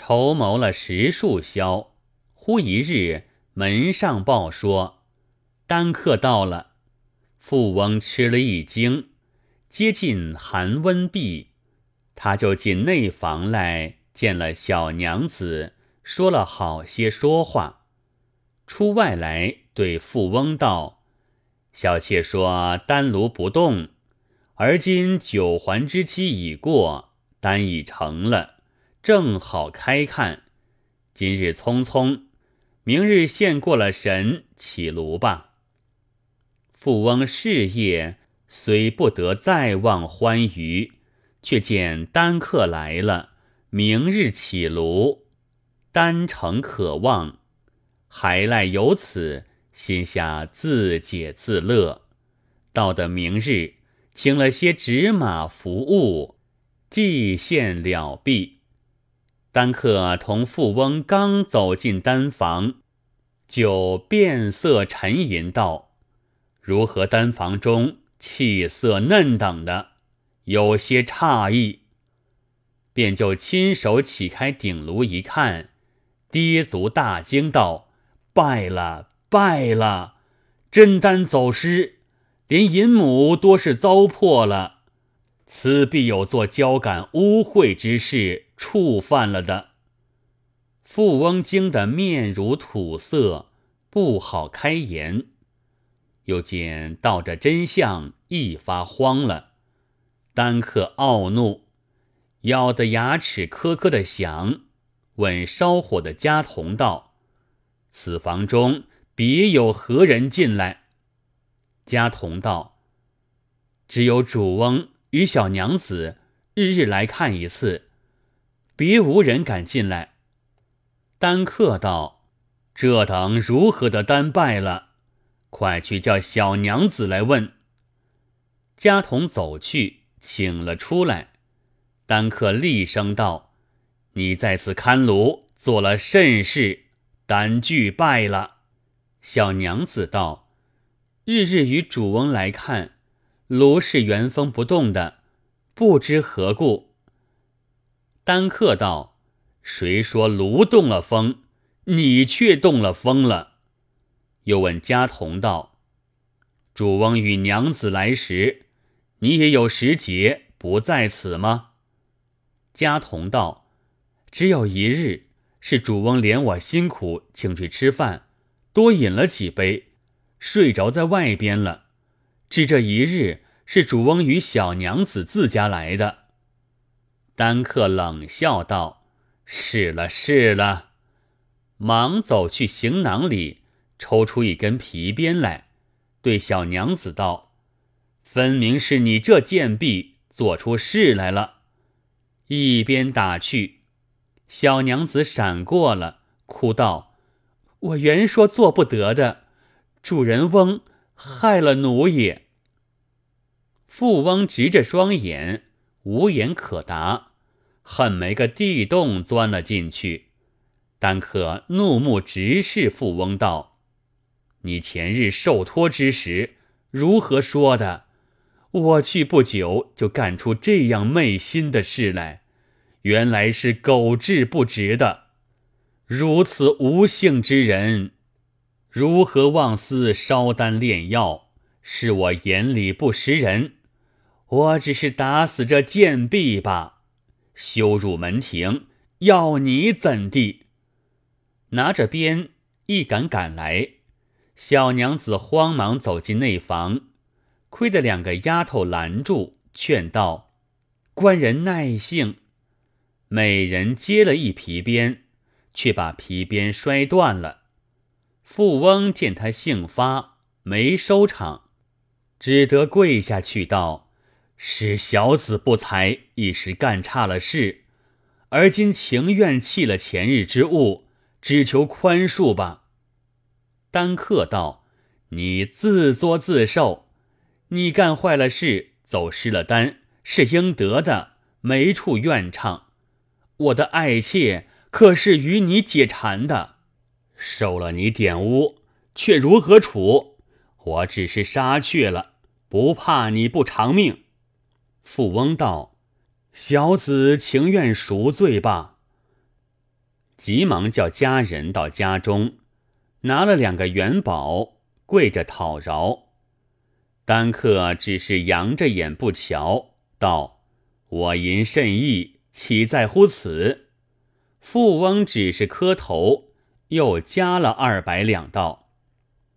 筹谋了十数宵，忽一日门上报说，丹客到了。富翁吃了一惊，接近寒温毕，他就进内房来见了小娘子，说了好些说话。出外来对富翁道：“小妾说丹炉不动，而今九环之期已过，丹已成了。”正好开看，今日匆匆，明日现过了神，起炉吧。富翁事业虽不得再望欢愉，却见丹客来了，明日起炉，丹诚可望，还赖由此，心下自解自乐。到的明日，请了些纸马服务，祭献了毕。丹客同富翁刚走进丹房，就变色沉吟道：“如何丹房中气色嫩等的，有些诧异。”便就亲手起开鼎炉一看，跌足大惊道：“败了，败了！真丹走失，连银母多是糟粕了。此必有做交感污秽之事。”触犯了的，富翁惊得面如土色，不好开言。又见道着真相，一发慌了。丹克懊怒，咬得牙齿磕磕的响，问烧火的家童道：“此房中别有何人进来？”家童道：“只有主翁与小娘子日日来看一次。”别无人敢进来。丹客道：“这等如何的丹败了？快去叫小娘子来问。”家童走去，请了出来。丹客厉声道：“你在此看炉做了甚事？丹具败了。”小娘子道：“日日与主翁来看，炉是原封不动的，不知何故。”丹客道：“谁说炉动了风？你却动了风了。”又问家童道：“主翁与娘子来时，你也有时节不在此吗？”家童道：“只有一日，是主翁怜我辛苦，请去吃饭，多饮了几杯，睡着在外边了。至这一日，是主翁与小娘子自家来的。”丹客冷笑道：“是了，是了。”忙走去行囊里，抽出一根皮鞭来，对小娘子道：“分明是你这贱婢做出事来了。”一边打去，小娘子闪过了，哭道：“我原说做不得的，主人翁害了奴也。”富翁直着双眼，无言可答。恨没个地洞钻了进去，丹可怒目直视富翁道：“你前日受托之时如何说的？我去不久就干出这样昧心的事来，原来是狗志不直的。如此无性之人，如何妄思烧丹炼药？是我眼里不识人，我只是打死这贱婢吧。”羞辱门庭，要你怎地？拿着鞭一赶赶来，小娘子慌忙走进内房，亏得两个丫头拦住，劝道：“官人耐性。”美人接了一皮鞭，却把皮鞭摔断了。富翁见他性发，没收场，只得跪下去道。是小子不才，一时干差了事，而今情愿弃了前日之物，只求宽恕吧。丹客道：“你自作自受，你干坏了事，走失了丹，是应得的，没处怨唱。我的爱妾可是与你解馋的，受了你点污，却如何处？我只是杀却了，不怕你不偿命。”富翁道：“小子情愿赎罪吧。”急忙叫家人到家中，拿了两个元宝，跪着讨饶。丹客只是扬着眼不瞧，道：“我银甚意，岂在乎此？”富翁只是磕头，又加了二百两，道：“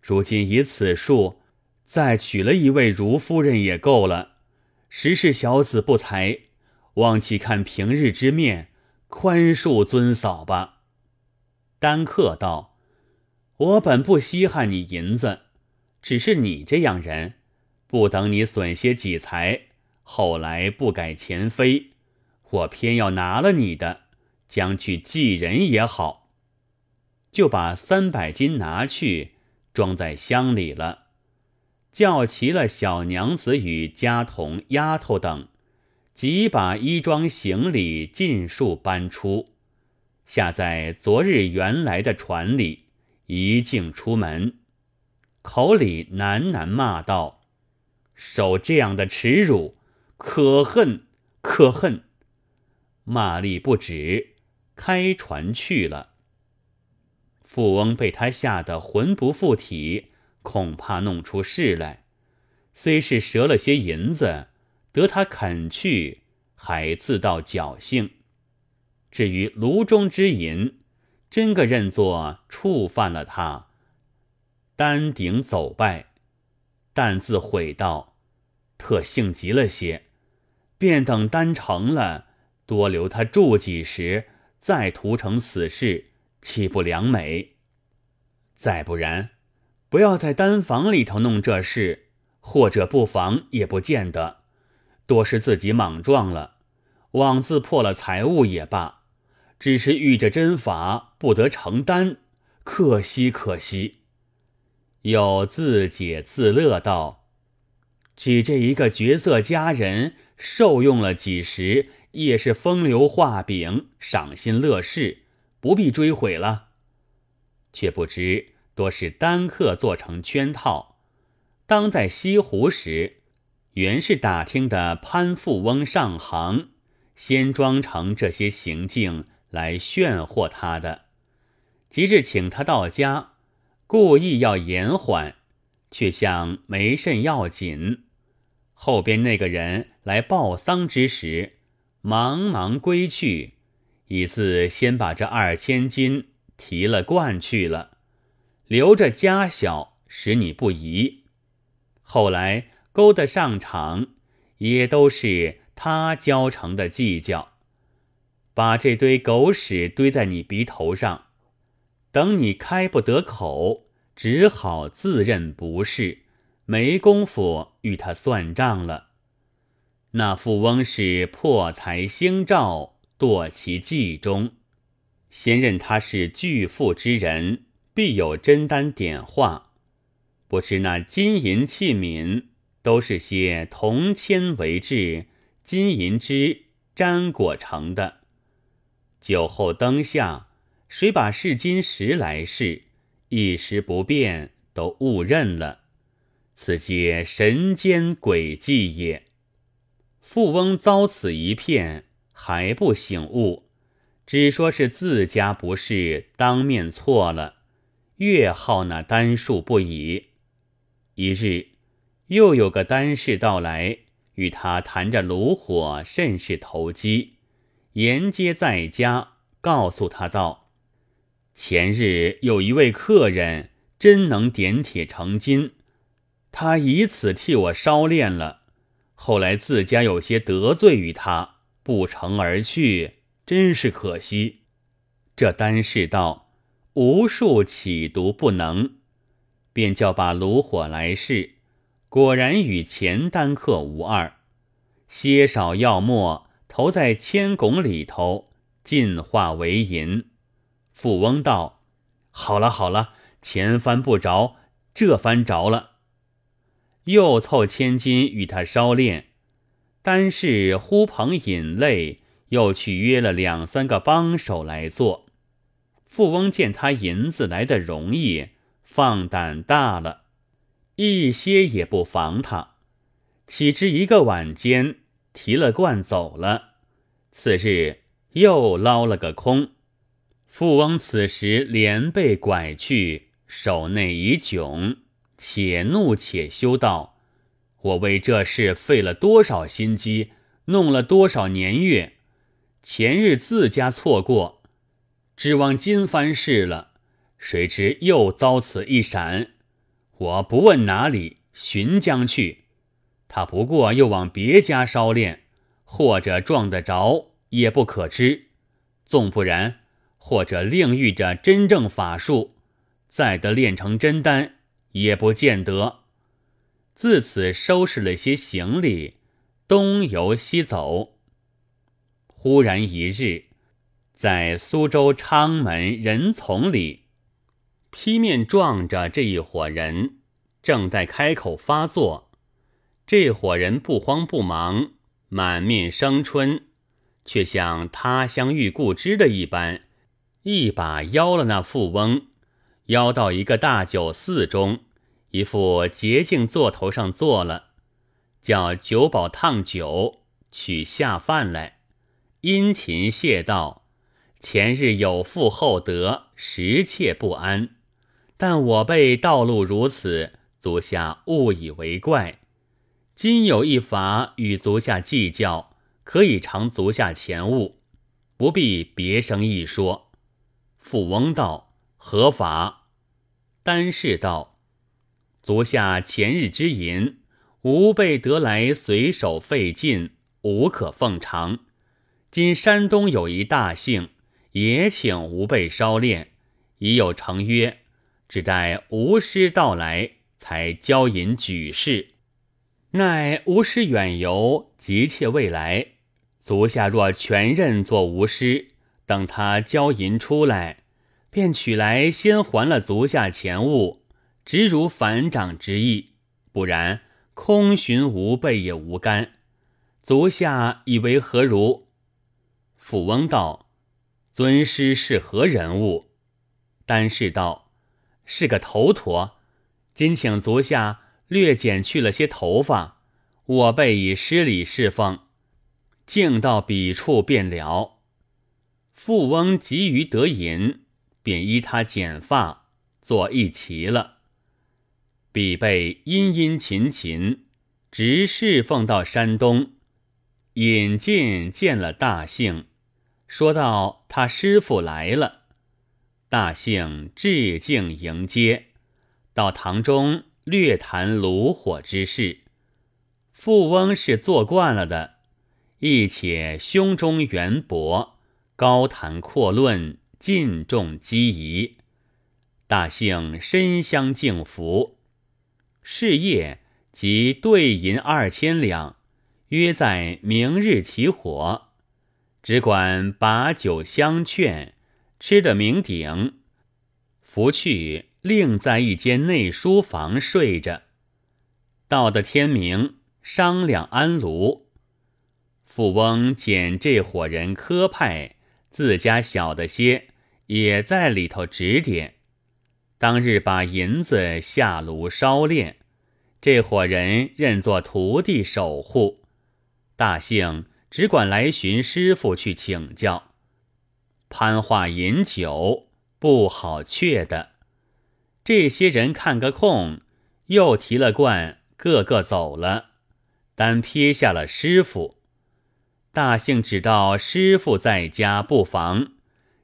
如今以此数，再娶了一位如夫人也够了。实是小子不才，望其看平日之面，宽恕尊嫂吧。”丹客道：“我本不稀罕你银子，只是你这样人。”不等你损些己财，后来不改前非，我偏要拿了你的，将去祭人也好。就把三百斤拿去，装在箱里了，叫齐了小娘子与家童、丫头等，即把衣装行李尽数搬出，下在昨日原来的船里，一径出门，口里喃喃骂道。受这样的耻辱，可恨可恨！骂力不止，开船去了。富翁被他吓得魂不附体，恐怕弄出事来。虽是折了些银子，得他肯去，还自道侥幸。至于炉中之银，真个认作触犯了他，丹顶走败，但自悔道。特性急了些，便等丹成了，多留他住几时，再涂成此事，岂不良美？再不然，不要在丹房里头弄这事，或者不妨也不见得，多是自己莽撞了，妄自破了财物也罢，只是遇着真法不得承担，可惜可惜。又自解自乐道。只这一个绝色佳人，受用了几时，也是风流画饼，赏心乐事，不必追悔了。却不知多是单客做成圈套。当在西湖时，原是打听的潘富翁上行，先装成这些行径来炫惑他的。即日请他到家，故意要延缓。却像没甚要紧。后边那个人来报丧之时，忙忙归去，以自先把这二千金提了罐去了，留着家小，使你不疑。后来勾得上场，也都是他教成的计较，把这堆狗屎堆在你鼻头上，等你开不得口。只好自认不是，没工夫与他算账了。那富翁是破财星照，堕其计中，先认他是巨富之人，必有真丹点化。不知那金银器皿都是些铜铅为质，金银之粘裹成的。酒后灯下，谁把试金石来试？一时不变，都误认了。此皆神间诡计也。富翁遭此一片，还不醒悟，只说是自家不是，当面错了，越号那单数不已。一日，又有个单氏到来，与他谈着炉火，甚是投机。沿街在家，告诉他道。前日有一位客人，真能点铁成金，他以此替我烧炼了。后来自家有些得罪于他，不成而去，真是可惜。这单是道无数企毒不能，便叫把炉火来试，果然与前单客无二。些少药末投在铅汞里头，进化为银。富翁道：“好了好了，前番不着，这番着了。”又凑千金与他烧炼，单是呼朋引类，又去约了两三个帮手来做。富翁见他银子来的容易，放胆大了，一些也不防他。岂知一个晚间提了罐走了，次日又捞了个空。富翁此时连被拐去，手内已窘，且怒且羞道：“我为这事费了多少心机，弄了多少年月，前日自家错过，指望今番事了，谁知又遭此一闪。我不问哪里，寻将去。他不过又往别家烧炼，或者撞得着，也不可知。纵不然。”或者另遇着真正法术，再得炼成真丹，也不见得。自此收拾了些行李，东游西走。忽然一日，在苏州昌门人丛里，劈面撞着这一伙人，正在开口发作。这伙人不慌不忙，满面生春，却像他乡遇故知的一般。一把邀了那富翁，邀到一个大酒肆中，一副洁净座头上坐了，叫酒保烫酒，取下饭来，殷勤谢道：“前日有负厚德，实切不安。但我辈道路如此，足下误以为怪。今有一法与足下计较，可以偿足下前物，不必别生一说。”富翁道：“何法？”丹氏道：“足下前日之银，吾辈得来随手费尽，无可奉偿。今山东有一大姓，也请吾辈烧炼，已有成约，只待吾师到来，才交银举事。奈吾师远游，急切未来，足下若全任做吾师。”等他交银出来，便取来先还了足下钱物，直如反掌之意。不然，空寻无备也无干。足下以为何如？富翁道：“尊师是何人物？”丹氏道：“是个头陀。今请足下略剪去了些头发，我辈以施礼侍奉，径到彼处便了。”富翁急于得银，便依他剪发，做一齐了。比被殷殷勤勤，直侍奉到山东，引进见了大姓，说道：“他师傅来了。”大姓致敬迎接，到堂中略谈炉火之事。富翁是做惯了的，亦且胸中圆博。高谈阔论，尽重机宜，大幸深相敬服。事业即兑银二千两，约在明日起火。只管把酒相劝，吃得酩酊，拂去另在一间内书房睡着。到的天明，商量安炉。富翁见这伙人科派。自家小的些，也在里头指点。当日把银子下炉烧炼，这伙人认作徒弟守护。大兴只管来寻师傅去请教。攀话饮酒不好却的。这些人看个空，又提了罐，个个走了，单撇下了师傅。大兴只道师傅在家不妨，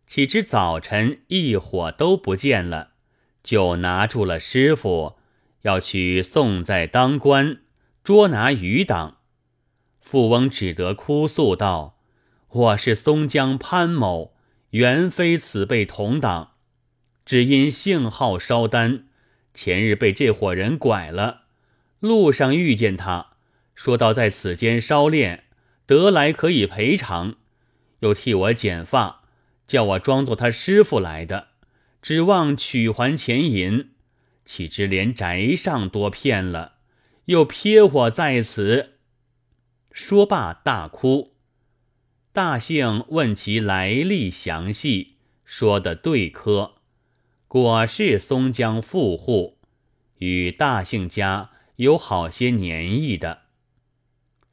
岂知早晨一伙都不见了，就拿住了师傅，要去送在当官，捉拿余党。富翁只得哭诉道：“我是松江潘某，原非此辈同党，只因姓号烧丹，前日被这伙人拐了，路上遇见他，说到在此间烧炼。”得来可以赔偿，又替我剪发，叫我装作他师傅来的，指望取还钱银，岂知连宅上多骗了，又撇我在此。说罢大哭。大姓问其来历详细，说的对科，果是松江富户，与大姓家有好些年谊的。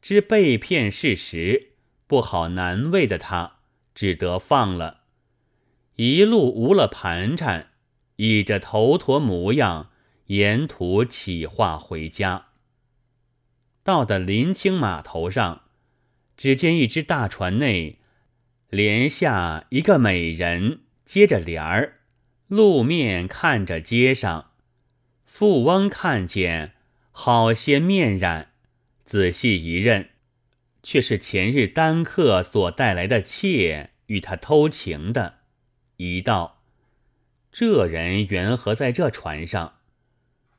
知被骗事实，不好难为的他，只得放了。一路无了盘缠，倚着头陀模样，沿途起化回家。到的临清码头上，只见一只大船内帘下一个美人接着帘儿，路面看着街上。富翁看见好些面染，仔细一认，却是前日单客所带来的妾与他偷情的。一道，这人缘何在这船上？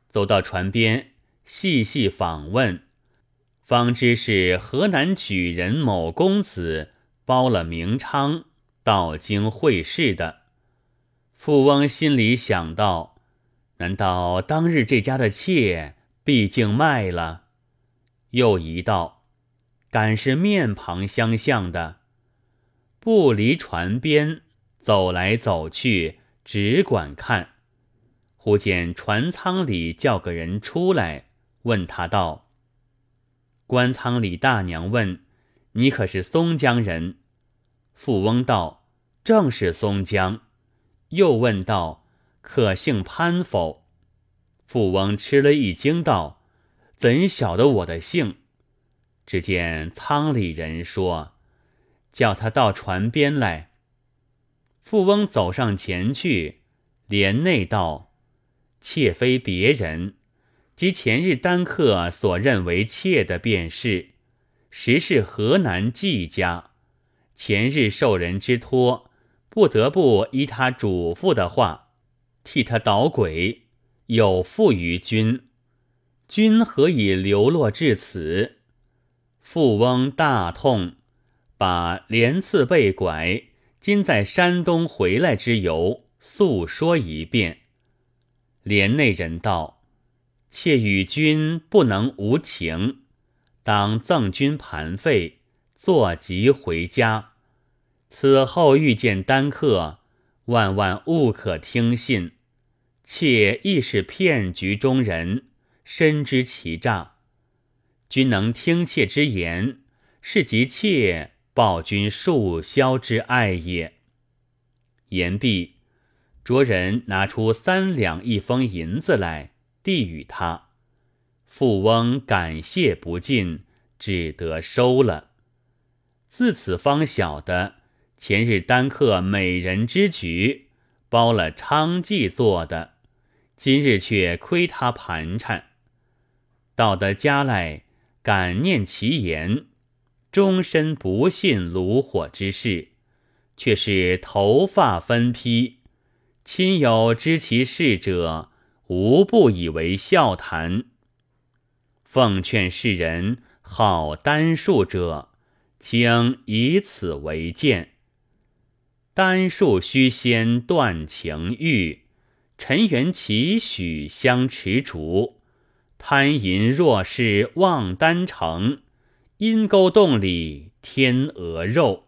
走到船边，细细访问，方知是河南举人某公子包了名娼到京会试的。富翁心里想到：难道当日这家的妾毕竟卖了？又一道，敢是面庞相像的，不离船边。走来走去，只管看。忽见船舱里叫个人出来，问他道：“官舱里大娘问，你可是松江人？”富翁道：“正是松江。”又问道：“可姓潘否？”富翁吃了一惊，道：“怎晓得我的姓？”只见舱里人说：“叫他到船边来。”富翁走上前去，连内道：“妾非别人，即前日单客所认为妾的便是，实是河南季家。前日受人之托，不得不依他嘱咐的话，替他捣鬼，有负于君。君何以流落至此？”富翁大痛，把连次被拐。今在山东回来之由，诉说一遍。连内人道：“妾与君不能无情，当赠君盘费，坐即回家。此后遇见单客，万万勿可听信。妾亦是骗局中人，深知其诈。君能听妾之言，是即妾。”报君数宵之爱也。言毕，着人拿出三两一封银子来，递与他。富翁感谢不尽，只得收了。自此方晓得，前日单客美人之举，包了娼妓做的，今日却亏他盘缠。到得家来，感念其言。终身不信炉火之事，却是头发分披。亲友知其事者，无不以为笑谈。奉劝世人好单数者，请以此为鉴。单数须先断情欲，尘缘岂许相持逐？贪淫若是忘丹成。阴沟洞里天鹅肉。